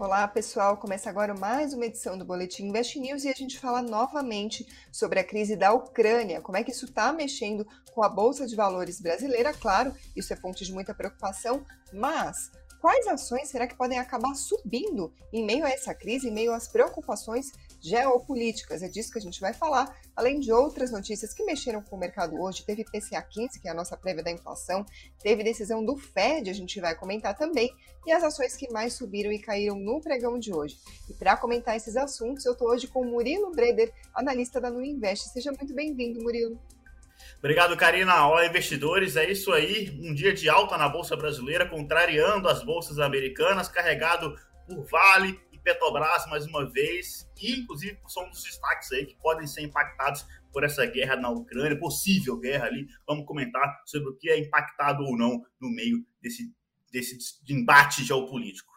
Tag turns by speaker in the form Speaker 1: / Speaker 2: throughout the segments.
Speaker 1: Olá, pessoal. Começa agora mais uma edição do Boletim Invest News e a gente fala novamente sobre a crise da Ucrânia, como é que isso está mexendo com a Bolsa de Valores brasileira. Claro, isso é fonte de muita preocupação, mas quais ações será que podem acabar subindo em meio a essa crise, em meio às preocupações geopolíticas? É disso que a gente vai falar, além de outras notícias que mexeram com o mercado hoje. Teve PCA 15, que é a nossa prévia da inflação, teve decisão do Fed, a gente vai comentar também, e as ações que mais subiram e caíram no pregão de hoje. E para comentar esses assuntos, eu estou hoje com Murilo Breder, analista da Nu Invest. Seja muito bem-vindo, Murilo.
Speaker 2: Obrigado, Karina. Olá, investidores. É isso aí. Um dia de alta na Bolsa Brasileira, contrariando as bolsas americanas, carregado por Vale Petrobras mais uma vez. E, inclusive, são dos destaques aí que podem ser impactados por essa guerra na Ucrânia, possível guerra ali. Vamos comentar sobre o que é impactado ou não no meio desse, desse embate geopolítico.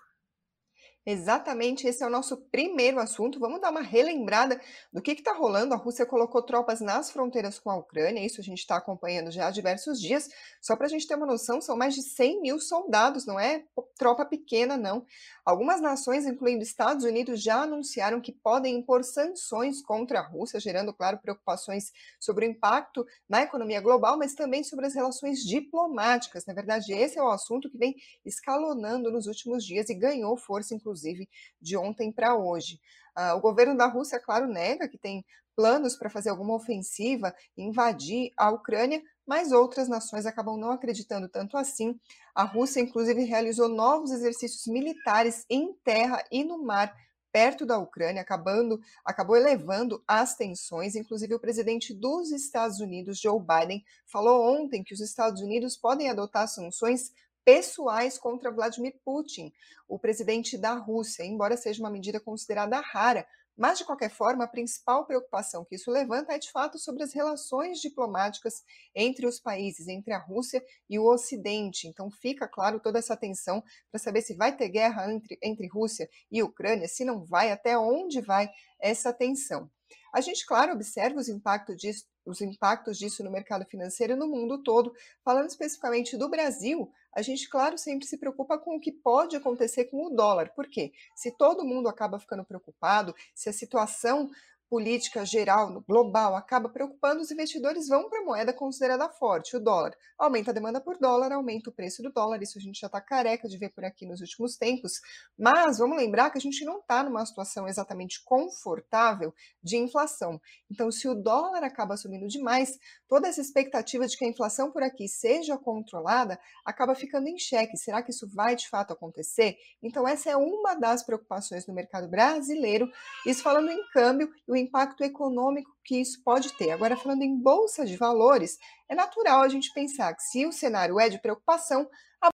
Speaker 1: Exatamente, esse é o nosso primeiro assunto. Vamos dar uma relembrada do que está rolando. A Rússia colocou tropas nas fronteiras com a Ucrânia, isso a gente está acompanhando já há diversos dias. Só para a gente ter uma noção, são mais de 100 mil soldados, não é tropa pequena, não. Algumas nações, incluindo Estados Unidos, já anunciaram que podem impor sanções contra a Rússia, gerando, claro, preocupações sobre o impacto na economia global, mas também sobre as relações diplomáticas. Na verdade, esse é o assunto que vem escalonando nos últimos dias e ganhou força, inclusive inclusive, de ontem para hoje. Uh, o governo da Rússia, claro, nega que tem planos para fazer alguma ofensiva invadir a Ucrânia, mas outras nações acabam não acreditando tanto assim. A Rússia, inclusive, realizou novos exercícios militares em terra e no mar perto da Ucrânia, acabando, acabou elevando as tensões. Inclusive, o presidente dos Estados Unidos, Joe Biden, falou ontem que os Estados Unidos podem adotar sanções pessoais contra Vladimir Putin, o presidente da Rússia, embora seja uma medida considerada rara. Mas, de qualquer forma, a principal preocupação que isso levanta é, de fato, sobre as relações diplomáticas entre os países, entre a Rússia e o Ocidente. Então, fica claro toda essa tensão para saber se vai ter guerra entre, entre Rússia e Ucrânia, se não vai, até onde vai essa tensão. A gente, claro, observa os impactos disso, os impactos disso no mercado financeiro no mundo todo. Falando especificamente do Brasil, a gente, claro, sempre se preocupa com o que pode acontecer com o dólar. Por quê? Se todo mundo acaba ficando preocupado, se a situação política geral, global, acaba preocupando, os investidores vão para a moeda considerada forte, o dólar. Aumenta a demanda por dólar, aumenta o preço do dólar, isso a gente já está careca de ver por aqui nos últimos tempos. Mas vamos lembrar que a gente não está numa situação exatamente confortável de inflação. Então, se o dólar acaba subindo demais, toda essa expectativa de que a inflação por aqui seja controlada acaba ficando em xeque. Será que isso vai de fato acontecer? Então, essa é uma das preocupações no mercado brasileiro. Isso falando em câmbio o impacto econômico que isso pode ter. Agora, falando em bolsa de valores, é natural a gente pensar que se o cenário é de preocupação, a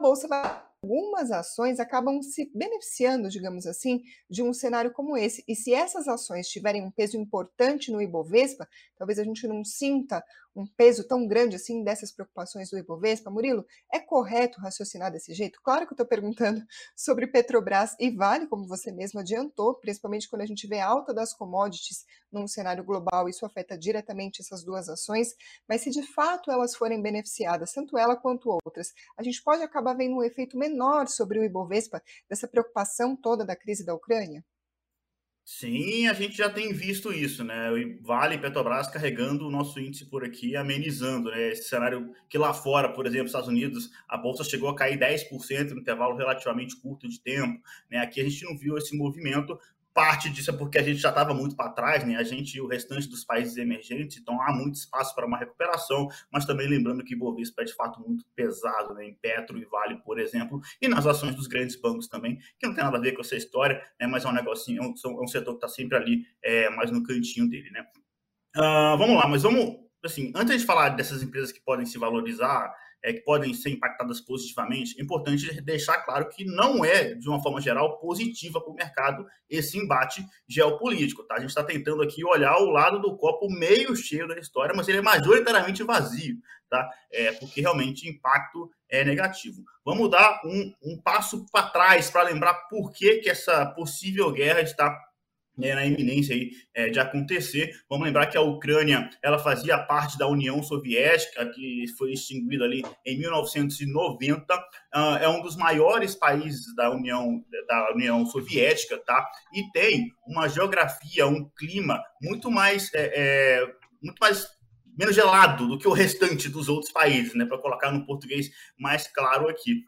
Speaker 1: bolsa vai algumas ações acabam se beneficiando, digamos assim, de um cenário como esse. E se essas ações tiverem um peso importante no Ibovespa, talvez a gente não sinta um peso tão grande assim dessas preocupações do Ibovespa. Murilo, é correto raciocinar desse jeito? Claro que eu estou perguntando sobre Petrobras e Vale, como você mesmo adiantou, principalmente quando a gente vê a alta das commodities num cenário global, isso afeta diretamente essas duas ações, mas se de fato elas forem beneficiadas, tanto ela quanto outras, a gente pode acabar vendo um efeito menor sobre o Ibovespa dessa preocupação toda da crise da Ucrânia?
Speaker 2: Sim, a gente já tem visto isso, né? Vale e Petrobras carregando o nosso índice por aqui, amenizando, né? Esse cenário que lá fora, por exemplo, Estados Unidos, a bolsa chegou a cair 10% no intervalo relativamente curto de tempo, né? Aqui a gente não viu esse movimento, parte disso é porque a gente já estava muito para trás, né? A gente e o restante dos países emergentes, então há muito espaço para uma recuperação, mas também lembrando que Bovespa é de fato muito pesado, né? Em Petro e Vale, por exemplo, e nas ações dos grandes bancos também, que não tem nada a ver com essa história, né? Mas é um negocinho, é um, é um setor que está sempre ali, é, mais no cantinho dele, né? Uh, vamos lá, mas vamos, assim, antes de falar dessas empresas que podem se valorizar, é, que podem ser impactadas positivamente, é importante deixar claro que não é, de uma forma geral, positiva para o mercado esse embate geopolítico. Tá? A gente está tentando aqui olhar o lado do copo meio cheio da história, mas ele é majoritariamente vazio, tá? É, porque realmente o impacto é negativo. Vamos dar um, um passo para trás para lembrar por que, que essa possível guerra está né, na iminência aí, é, de acontecer. Vamos lembrar que a Ucrânia ela fazia parte da União Soviética, que foi extinguida ali em 1990. Uh, ah, é um dos maiores países da União, da União Soviética, tá? E tem uma geografia, um clima muito mais, é, é, muito mais menos gelado do que o restante dos outros países, né? Para colocar no português mais claro aqui.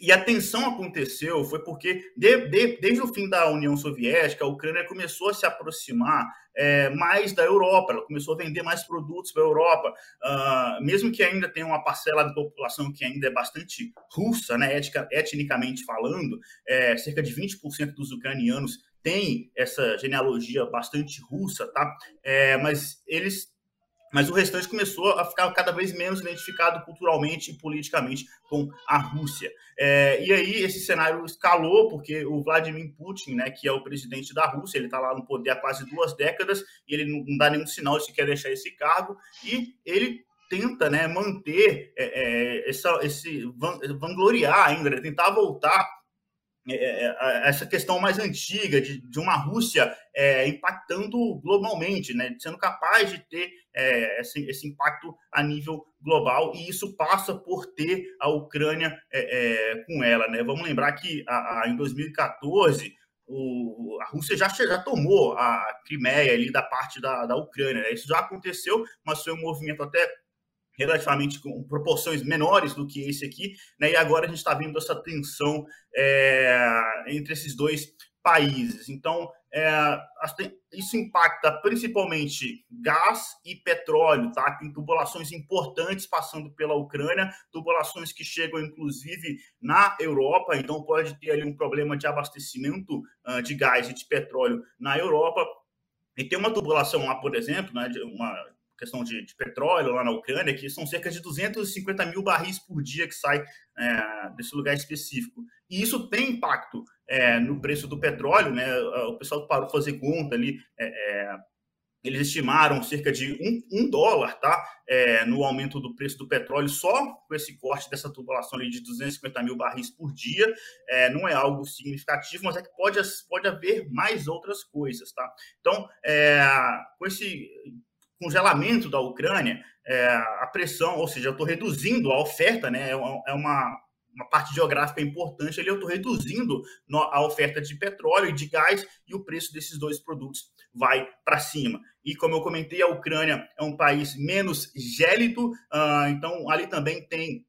Speaker 2: E a tensão aconteceu foi porque, de, de, desde o fim da União Soviética, a Ucrânia começou a se aproximar é, mais da Europa, ela começou a vender mais produtos para a Europa, uh, mesmo que ainda tenha uma parcela da população que ainda é bastante russa, né, ética, etnicamente falando, é, cerca de 20% dos ucranianos têm essa genealogia bastante russa, tá? É, mas eles mas o restante começou a ficar cada vez menos identificado culturalmente e politicamente com a Rússia. É, e aí esse cenário escalou, porque o Vladimir Putin, né, que é o presidente da Rússia, ele está lá no poder há quase duas décadas e ele não, dá nenhum sinal de que quer deixar esse cargo, e ele tenta né, manter é, é, essa, esse vangloriar ainda, né, tentar voltar essa questão mais antiga de, de uma Rússia é, impactando globalmente, né, sendo capaz de ter é, esse, esse, impacto a nível global, e isso passa por ter a Ucrânia é, com ela. Né? Vamos lembrar que a, a, em 2014 o, a Rússia já, já tomou a Crimeia ali da parte da, da Ucrânia. Né? Isso já aconteceu, mas foi um movimento até relativamente com proporções menores do que esse aqui, né? E agora a gente está vendo essa tensão é, entre esses dois países. Então, é, isso impacta principalmente gás e petróleo, tá? Tem tubulações importantes passando pela Ucrânia, tubulações que chegam inclusive na Europa, então pode ter ali um problema de abastecimento uh, de gás e de petróleo na Europa. E tem uma tubulação lá, por exemplo, né, uma questão de, de, petróleo lá na Ucrânia, que são cerca de 250 mil barris por dia que sai é, desse lugar específico. E isso tem impacto é, no preço do petróleo, né? O pessoal parou fazer conta ali. É, é, eles estimaram cerca de um, um dólar, tá? É, no aumento do preço do petróleo, só com esse corte dessa tubulação ali de 250 mil barris por dia. É, não é algo significativo, mas é que pode, pode haver mais outras coisas, tá? Então, com esse congelamento da Ucrânia, é, a pressão, ou seja, eu estou reduzindo a oferta, né? É uma, é uma parte geográfica importante ali, eu estou reduzindo a oferta de petróleo e de gás e o preço desses dois produtos vai para cima. E como eu comentei, a Ucrânia é um país menos gélido, uh, então ali também tem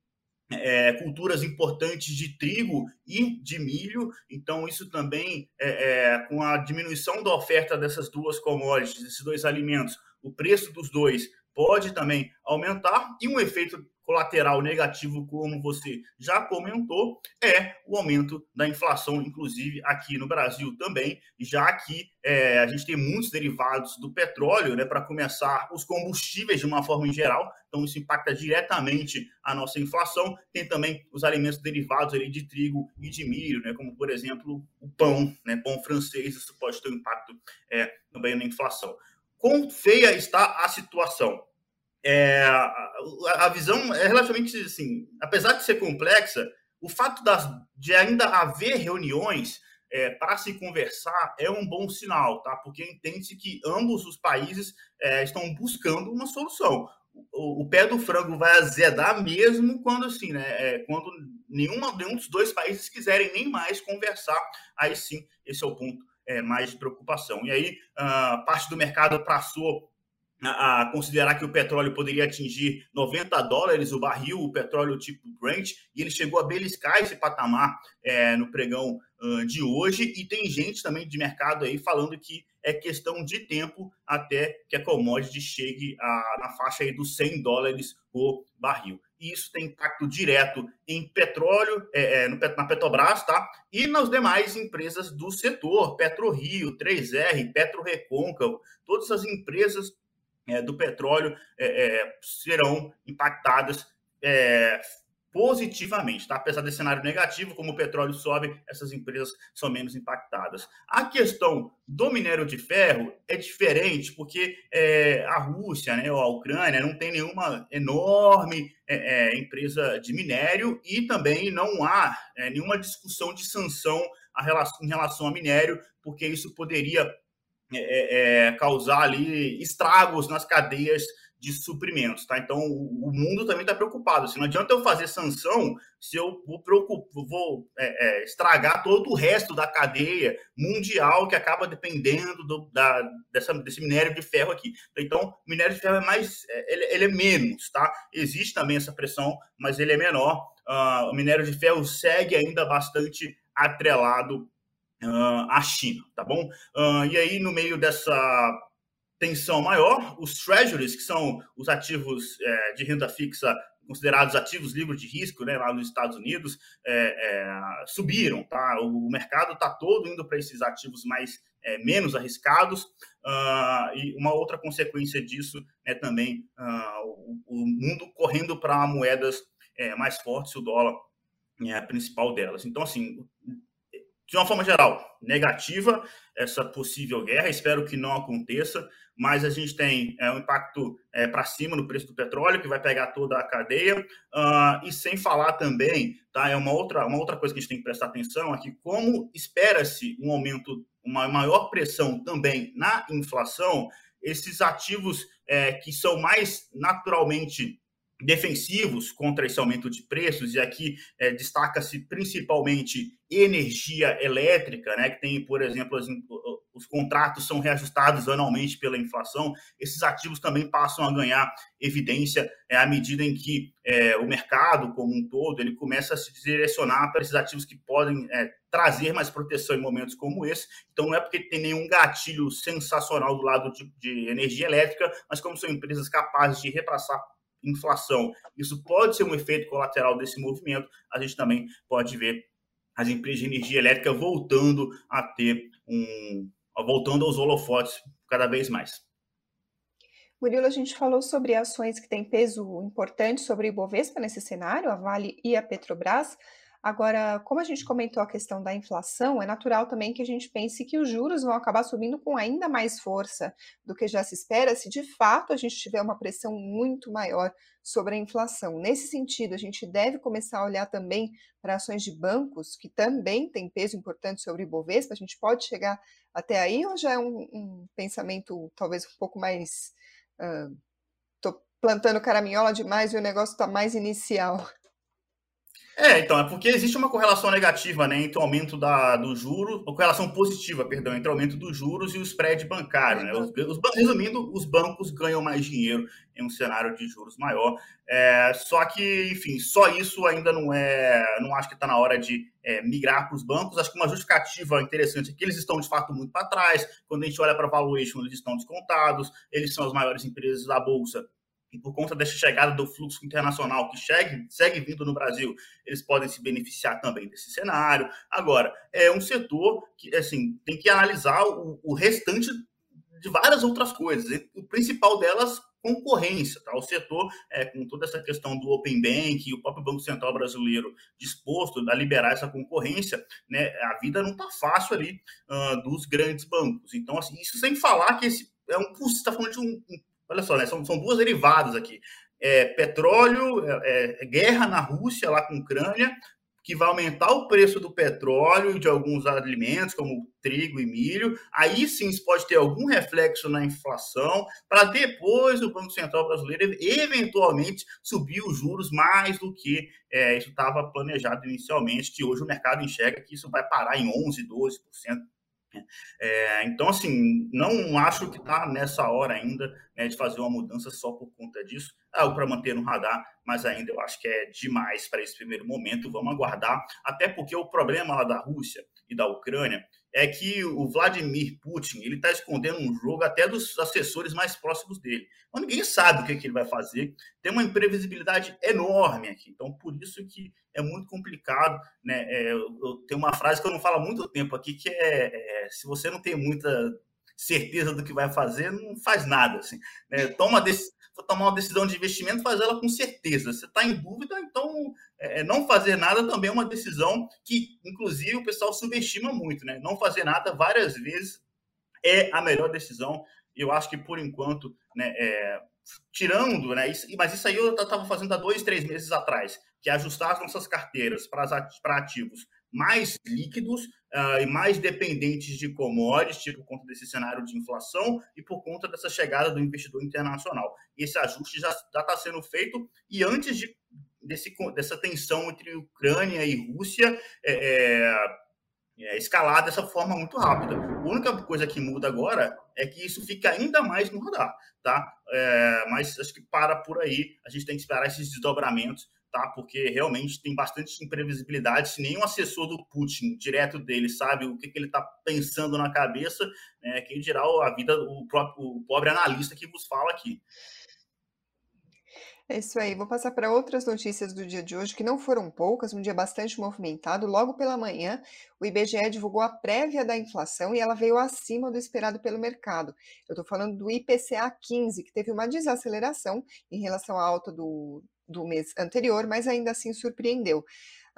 Speaker 2: é, culturas importantes de trigo e de milho, então isso também, é, é, com a diminuição da oferta dessas duas commodities, desses dois alimentos, o preço dos dois pode também aumentar e um efeito colateral negativo, como você já comentou, é o aumento da inflação, inclusive aqui no Brasil também, já que é, a gente tem muitos derivados do petróleo, né, para começar, os combustíveis de uma forma em geral, então isso impacta diretamente a nossa inflação. Tem também os alimentos derivados ali de trigo e de milho, né, como por exemplo o pão, né, pão francês, isso pode ter um impacto é, também na inflação. Quão feia está a situação? É, a, visão é relativamente assim, apesar de ser complexa, o fato das, de ainda haver reuniões é, para se conversar é um bom sinal, tá? Porque entende-se que ambos os países é, estão buscando uma solução. O, o, pé do frango vai azedar mesmo quando assim, né? É, quando nenhuma, nenhum dos dois países quiserem nem mais conversar, aí sim, esse é o ponto é, mais preocupação. E aí, a parte do mercado passou a considerar que o petróleo poderia atingir 90 dólares o barril, o petróleo tipo Brent, e ele chegou a beliscar esse patamar é, no pregão uh, de hoje. E tem gente também de mercado aí falando que é questão de tempo até que a commodity chegue a, na faixa aí dos 100 dólares o barril. E isso tem impacto direto em petróleo, é, é, na Petrobras, tá? E nas demais empresas do setor, PetroRio, 3R, PetroRecôncavo, todas as empresas é, do petróleo é, é, serão impactadas é, positivamente, tá? Apesar desse cenário negativo, como o petróleo sobe, essas empresas são menos impactadas. A questão do minério de ferro é diferente, porque é, a Rússia, né, ou a Ucrânia, não tem nenhuma enorme é, é, empresa de minério e também não há nenhuma discussão de sanção relação, em relação a minério, porque isso poderia é, é, causar ali estragos nas cadeias de suprimentos, tá? Então o, mundo também está preocupado. Assim, não adianta eu fazer sanção se eu vou, vou é, é, estragar todo o resto da cadeia mundial que acaba dependendo do, da, dessa, desse minério de ferro aqui. Então, o minério de ferro é mais, é, ele, ele é menos, tá? Existe também essa pressão, mas ele é menor. Uh, o minério de ferro segue ainda bastante atrelado uh, à China, tá bom? Uh, e aí, no meio dessa tensão maior, os treasuries, que são os ativos é, de renda fixa considerados ativos livres de risco, né, lá nos Estados Unidos, é, é, subiram, tá? O mercado está todo indo para esses ativos mais é, menos arriscados, uh, e uma outra consequência disso é também uh, o, o, mundo correndo para moedas é, mais fortes, o dólar é a principal delas. Então, assim, de uma forma geral, negativa essa possível guerra, espero que não aconteça, mas a gente tem é, um impacto é, para cima no preço do petróleo, que vai pegar toda a cadeia, uh, e sem falar também, tá, é uma outra, uma outra coisa que a gente tem que prestar atenção aqui, como espera-se um aumento, uma maior pressão também na inflação, esses ativos é, que são mais naturalmente defensivos contra esse aumento de preços, e aqui é, destaca-se principalmente energia elétrica, né, que tem, por exemplo, as, os contratos são reajustados anualmente pela inflação, esses ativos também passam a ganhar evidência é, à medida em que é, o mercado como um todo ele começa a se direcionar para esses ativos que podem é, trazer mais proteção em momentos como esse. Então, não é porque tem nenhum gatilho sensacional do lado de, de energia elétrica, mas como são empresas capazes de repassar inflação. Isso pode ser um efeito colateral desse movimento. A gente também pode ver as empresas de energia elétrica voltando a ter um. voltando aos holofotes cada vez mais.
Speaker 1: Murilo, a gente falou sobre ações que têm peso importante sobre o Ibovespa nesse cenário, a Vale e a Petrobras. Agora, como a gente comentou a questão da inflação, é natural também que a gente pense que os juros vão acabar subindo com ainda mais força do que já se espera, se de fato a gente tiver uma pressão muito maior sobre a inflação. Nesse sentido, a gente deve começar a olhar também para ações de bancos, que também têm peso importante sobre o Ibovespa. A gente pode chegar até aí ou já é um, um pensamento talvez um pouco mais. Estou uh, plantando caraminhola demais e o negócio está mais inicial?
Speaker 2: É, então, é porque existe uma correlação negativa né, entre o aumento da, do juro, uma correlação positiva, perdão, entre o aumento dos juros e o spread bancário. Né? Os, os, resumindo, os bancos ganham mais dinheiro em um cenário de juros maior. É, só que, enfim, só isso ainda não é. Não acho que está na hora de é, migrar para os bancos. Acho que uma justificativa interessante é que eles estão de fato muito para trás. Quando a gente olha para valuation, eles estão descontados, eles são as maiores empresas da Bolsa e por conta dessa chegada do fluxo internacional que segue, segue vindo no Brasil, eles podem se beneficiar também desse cenário. Agora, é um setor que assim tem que analisar o, o restante de várias outras coisas. O principal delas, concorrência. Tá? O setor, é, com toda essa questão do Open Bank e o próprio Banco Central brasileiro disposto a liberar essa concorrência, né, a vida não está fácil ali uh, dos grandes bancos. Então, assim, isso sem falar que esse é um custo, está falando de um, um Olha só, né? São, são duas derivadas aqui. É, petróleo, é, é, guerra na Rússia, lá com a Ucrânia, que vai aumentar o preço do petróleo e de alguns alimentos, como trigo e milho. Aí sim isso pode ter algum reflexo na inflação, para depois o Banco Central brasileiro eventualmente subir os juros mais do que é, isso estava planejado inicialmente, que hoje o mercado enxerga que isso vai parar em 11%, 12%. É, então, assim, não acho que está nessa hora ainda né, de fazer uma mudança só por conta disso. É algo para manter no radar, mas ainda eu acho que é demais para esse primeiro momento. Vamos aguardar, até porque o problema lá da Rússia e da Ucrânia é que o Vladimir Putin ele está escondendo um jogo até dos assessores mais próximos dele. Então, ninguém sabe o que, que ele vai fazer. Tem uma imprevisibilidade enorme aqui. Então, por isso que é muito complicado. Né? É, eu, eu tenho uma frase que eu não falo há muito tempo aqui, que é, é se você não tem muita certeza do que vai fazer, não faz nada. Assim, né? Toma tomar uma decisão de investimento, faz ela com certeza. Você está em dúvida, então é, não fazer nada também é uma decisão que, inclusive, o pessoal subestima muito. Né? Não fazer nada várias vezes é a melhor decisão. Eu acho que, por enquanto, né, é, tirando, né, isso, mas isso aí eu estava fazendo há dois, três meses atrás, que é ajustar as nossas carteiras para ativos mais líquidos uh, e mais dependentes de commodities, tipo, por conta desse cenário de inflação e por conta dessa chegada do investidor internacional. Esse ajuste já está sendo feito e antes de, desse, dessa tensão entre Ucrânia e Rússia é, é, é, escalar dessa forma muito rápida. A única coisa que muda agora é que isso fica ainda mais no radar, tá? É, mas acho que para por aí, a gente tem que esperar esses desdobramentos tá? Porque realmente tem bastante imprevisibilidade. Se nenhum assessor do Putin, direto dele, sabe o que, que ele está pensando na cabeça, né? quem dirá a vida, o, próprio, o pobre analista que vos fala aqui.
Speaker 1: É isso aí. Vou passar para outras notícias do dia de hoje, que não foram poucas, um dia bastante movimentado. Logo pela manhã, o IBGE divulgou a prévia da inflação e ela veio acima do esperado pelo mercado. Eu estou falando do IPCA 15, que teve uma desaceleração em relação à alta do, do mês anterior, mas ainda assim surpreendeu.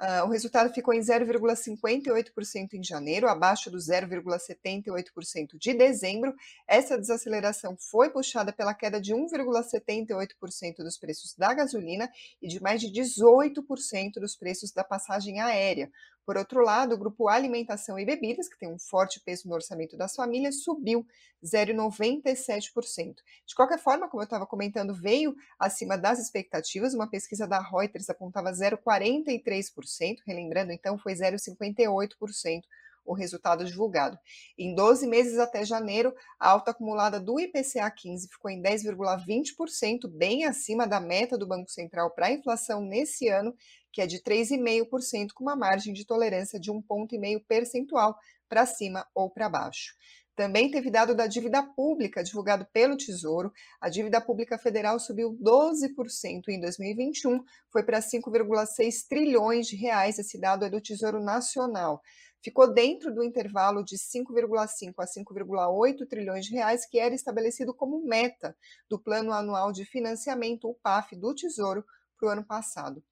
Speaker 1: Uh, o resultado ficou em 0,58% em janeiro, abaixo do 0,78% de dezembro. Essa desaceleração foi puxada pela queda de 1,78% dos preços da gasolina e de mais de 18% dos preços da passagem aérea. Por outro lado, o grupo Alimentação e Bebidas, que tem um forte peso no orçamento das famílias, subiu 0,97%. De qualquer forma, como eu estava comentando, veio acima das expectativas. Uma pesquisa da Reuters apontava 0,43%, relembrando, então, foi 0,58% o resultado divulgado. Em 12 meses até janeiro, a alta acumulada do IPCA 15 ficou em 10,20%, bem acima da meta do Banco Central para a inflação nesse ano, que é de 3,5%, com uma margem de tolerância de um ponto meio percentual para cima ou para baixo. Também teve dado da dívida pública divulgado pelo Tesouro. A dívida pública federal subiu 12% em 2021, foi para 5,6 trilhões de reais. Esse dado é do Tesouro Nacional. Ficou dentro do intervalo de 5,5 a 5,8 trilhões de reais que era estabelecido como meta do Plano Anual de Financiamento, o PAF, do Tesouro para o ano passado.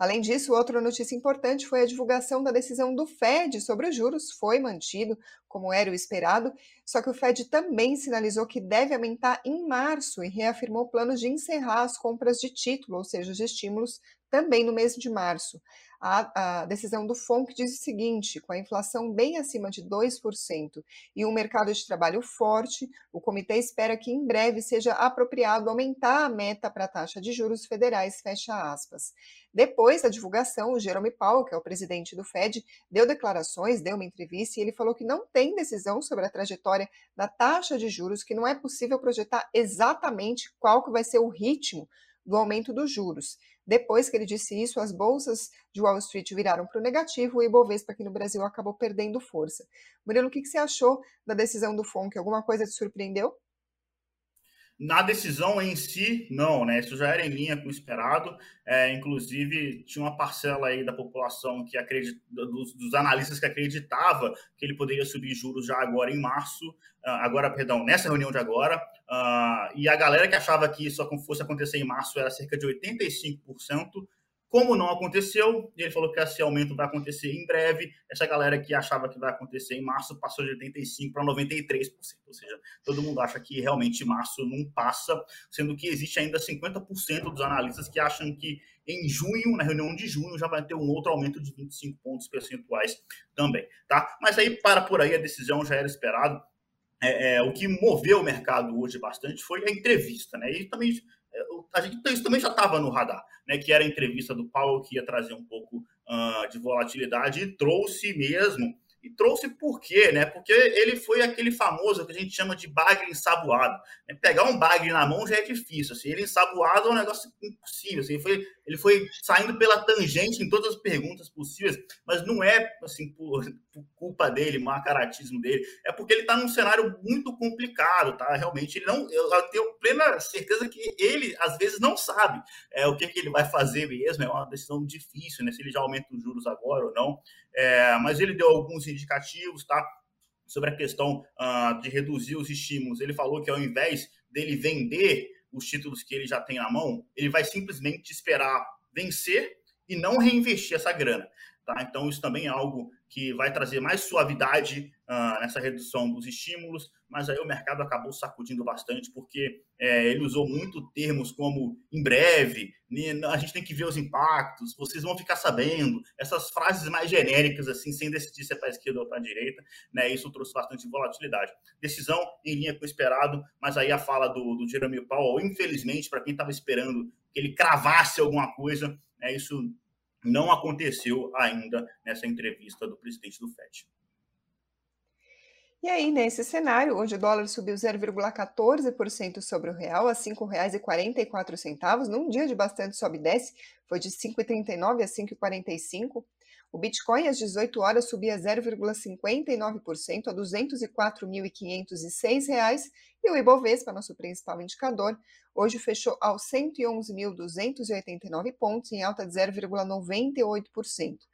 Speaker 1: Além disso, outra notícia importante foi a divulgação da decisão do Fed sobre os juros, foi mantido, como era o esperado, só que o Fed também sinalizou que deve aumentar em março e reafirmou planos de encerrar as compras de título, ou seja, os estímulos, também no mês de março. A, a, decisão do FONC diz o seguinte: com a inflação bem acima de 2% e um mercado de trabalho forte, o comitê espera que em breve seja apropriado aumentar a meta para a taxa de juros federais, fecha aspas. Depois da divulgação, o Jerome Powell, que é o presidente do Fed, deu declarações, deu uma entrevista e ele falou que não tem decisão sobre a trajetória da taxa de juros, que não é possível projetar exatamente qual que vai ser o ritmo do aumento dos juros. Depois que ele disse isso, as bolsas de Wall Street viraram para o negativo e o Ibovespa aqui no Brasil acabou perdendo força. Murilo, o que, que você achou da decisão do FONC? Alguma coisa te surpreendeu?
Speaker 2: Na decisão em si, não, né? Isso já era em linha com o esperado. É, inclusive, tinha uma parcela aí da população que acredita, dos, dos, analistas que acreditava que ele poderia subir juros já agora em março, ah, agora, perdão, nessa reunião de agora. Uh, e a galera que achava que isso fosse acontecer em março era cerca de 85%. Como não aconteceu, ele falou que esse aumento vai acontecer em breve. Essa galera que achava que vai acontecer em março passou de 85% para 93%. Ou seja, todo mundo acha que realmente março não passa, sendo que existe ainda 50% dos analistas que acham que em junho, na reunião de junho, já vai ter um outro aumento de 25 pontos percentuais também. Tá? Mas aí, para por aí, a decisão já era esperado. É, é, o que moveu o mercado hoje bastante foi a entrevista, né? E também a gente, isso também já estava no radar, né? Que era a entrevista do Paulo que ia trazer um pouco uh, de volatilidade e trouxe mesmo e trouxe por quê, né? Porque ele foi aquele famoso que a gente chama de bagre ensaboado. Né? Pegar um bagre na mão já é difícil. Assim, ele ensaboado é um negócio impossível. Assim, ele, foi, ele foi saindo pela tangente em todas as perguntas possíveis, mas não é assim por, por culpa dele, má caratismo dele. É porque ele está num cenário muito complicado, tá? Realmente, ele não. Eu tenho plena certeza que ele, às vezes, não sabe é, o que, que ele vai fazer mesmo. É uma decisão difícil, né? Se ele já aumenta os juros agora ou não. É, mas ele deu alguns indicativos, tá? Sobre a questão uh, de reduzir os estímulos. Ele falou que ao invés dele vender os títulos que ele já tem na mão, ele vai simplesmente esperar vencer e não reinvestir essa grana. Tá? Então, isso também é algo que vai trazer mais suavidade uh, nessa redução dos estímulos, mas aí o mercado acabou sacudindo bastante, porque é, ele usou muito termos como em breve, a gente tem que ver os impactos, vocês vão ficar sabendo, essas frases mais genéricas, assim, sem decidir se é para a esquerda ou para a direita, né? Isso trouxe bastante volatilidade. Decisão em linha com o esperado, mas aí a fala do, do Jeremy Powell, infelizmente, para quem estava esperando que ele cravasse alguma coisa, né, isso não aconteceu ainda nessa entrevista do presidente do FED.
Speaker 1: E aí, nesse cenário, hoje o dólar subiu 0,14% sobre o real a R$ 5,44, num dia de bastante sobe e desce, foi de 5,39 a 5,45. O Bitcoin às 18 horas subia 0,59% a R$ 204.506 e o Ibovespa, nosso principal indicador, hoje fechou aos 111.289 pontos, em alta de 0,98%.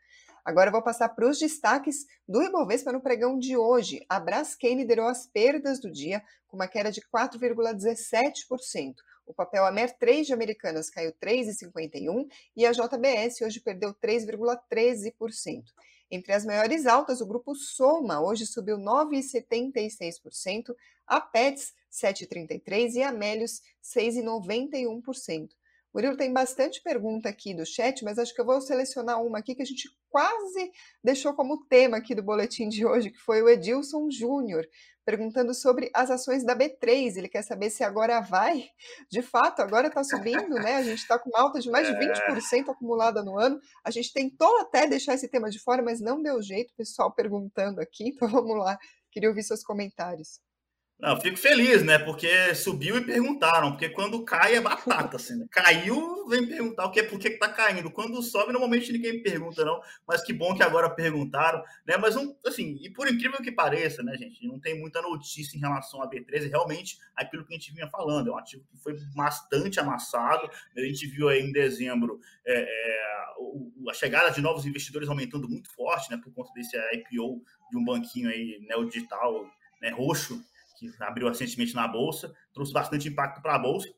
Speaker 1: Agora eu vou passar para os destaques do Ibovespa no pregão de hoje. A Braskem liderou as perdas do dia com uma queda de 4,17%. O papel Amer 3 de Americanas caiu 3,51% e a JBS hoje perdeu 3,13%. Entre as maiores altas, o grupo Soma hoje subiu 9,76%, a Pets 7,33% e a Melius 6,91%. Murilo, tem bastante pergunta aqui do chat, mas acho que eu vou selecionar uma aqui que a gente quase deixou como tema aqui do boletim de hoje, que foi o Edilson Júnior, perguntando sobre as ações da B3. Ele quer saber se agora vai. De fato, agora está subindo, né? A gente está com uma alta de mais de 20% é. acumulada no ano. A gente tentou até deixar esse tema de fora, mas não deu jeito, o pessoal perguntando aqui. Então vamos lá. Queria ouvir seus comentários.
Speaker 2: Não, fico feliz, né? Porque subiu e perguntaram, porque quando cai é batata, assim, né? Caiu, vem perguntar o que, por que, que tá caindo. Quando sobe, normalmente ninguém pergunta, não. Mas que bom que agora perguntaram, né? Mas, um, assim, e por incrível que pareça, né, gente, não tem muita notícia em relação à B13, realmente aquilo que a gente vinha falando, é um ativo que foi bastante amassado. A gente viu aí em dezembro é, é, a chegada de novos investidores aumentando muito forte, né? Por conta desse IPO de um banquinho aí, né, o digital, né, roxo que abriu recentemente na Bolsa, trouxe bastante impacto para a Bolsa.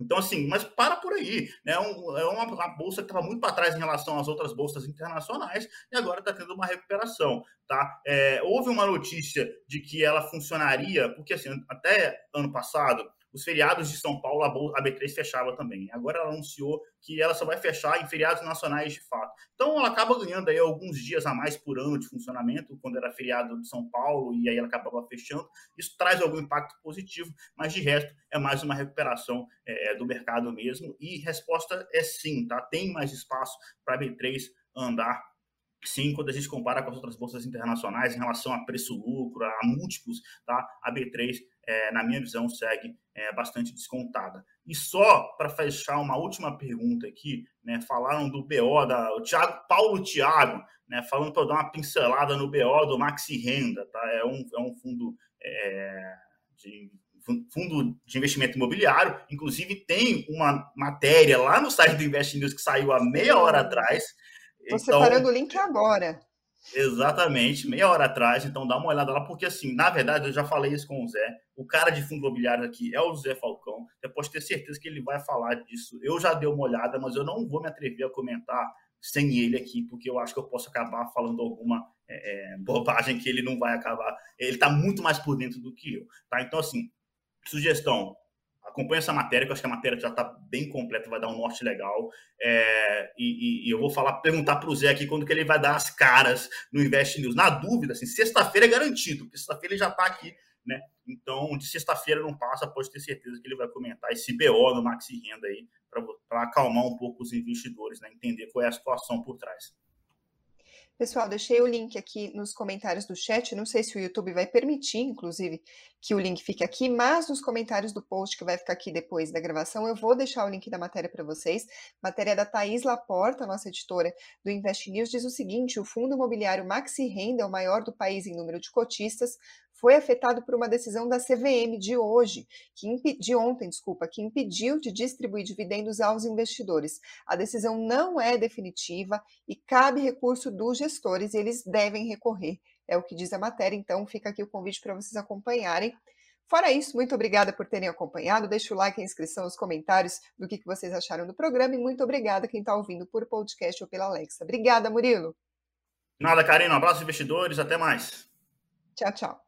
Speaker 2: Então, assim, mas para por aí. Né? É, um, é uma, uma, bolsa que estava muito para trás em relação às outras bolsas internacionais e agora está tendo uma recuperação. Tá? É, houve uma notícia de que ela funcionaria, porque assim, até ano passado os feriados de São Paulo, a B3 fechava também. Agora ela anunciou que ela só vai fechar em feriados nacionais de fato. Então ela acaba ganhando aí alguns dias a mais por ano de funcionamento, quando era feriado de São Paulo, e aí ela acabava fechando. Isso traz algum impacto positivo, mas de resto é mais uma recuperação é, do mercado mesmo. E resposta é sim, tá? Tem mais espaço para a B3 andar Sim, quando a gente compara com as outras bolsas internacionais em relação a preço-lucro, a múltiplos, tá? a B3, é, na minha visão, segue é, bastante descontada. E só para fechar uma última pergunta aqui, né, falaram do BO, da, o Thiago, Paulo Thiago, né, falando para dar uma pincelada no BO do Maxi Renda, tá? é, um, é um fundo é, de fundo de investimento imobiliário. Inclusive, tem uma matéria lá no site do Invest News que saiu há meia hora atrás,
Speaker 1: Estou então, separando o link agora.
Speaker 2: Exatamente, meia hora atrás, então dá uma olhada lá, porque assim, na verdade, eu já falei isso com o Zé, o cara de fundo imobiliário aqui é o Zé Falcão, você pode ter certeza que ele vai falar disso. Eu já dei uma olhada, mas eu não vou me atrever a comentar sem ele aqui, porque eu acho que eu posso acabar falando alguma é, é bobagem que ele não vai acabar. Ele está muito mais por dentro do que eu, tá? Então, assim, sugestão, acompanha essa matéria, que eu acho que a matéria já está bem completa, vai dar um norte legal. É, e, e, eu vou falar, perguntar para o Zé aqui quando que ele vai dar as caras no Invest News. Na dúvida, assim, sexta-feira é garantido, porque sexta-feira ele já está aqui, né? Então, de sexta-feira não passa, pode ter certeza que ele vai comentar esse BO no Maxi Renda aí, para acalmar um pouco os investidores, né? Entender qual é a situação por trás.
Speaker 1: Pessoal, deixei o link aqui nos comentários do chat. Não sei se o YouTube vai permitir, inclusive, que o link fique aqui, mas nos comentários do post que vai ficar aqui depois da gravação, eu vou deixar o link da matéria para vocês. Matéria da Thaís Laporta, nossa editora do Invest News, diz o seguinte: o fundo imobiliário Maxi Renda é o maior do país em número de cotistas, foi afetado por uma decisão da CVM de hoje, que de ontem, desculpa, que impediu de distribuir dividendos aos investidores. A decisão não é definitiva e cabe recurso dos gestores e eles devem recorrer. É o que diz a matéria, então fica aqui o convite para vocês acompanharem. Fora isso, muito obrigada por terem acompanhado. Deixe o like, a inscrição, os comentários do que, que vocês acharam do programa e muito obrigada quem está ouvindo por podcast ou pela Alexa. Obrigada, Murilo.
Speaker 2: Nada, Karina. Um abraço, investidores. Até mais.
Speaker 1: Tchau, tchau.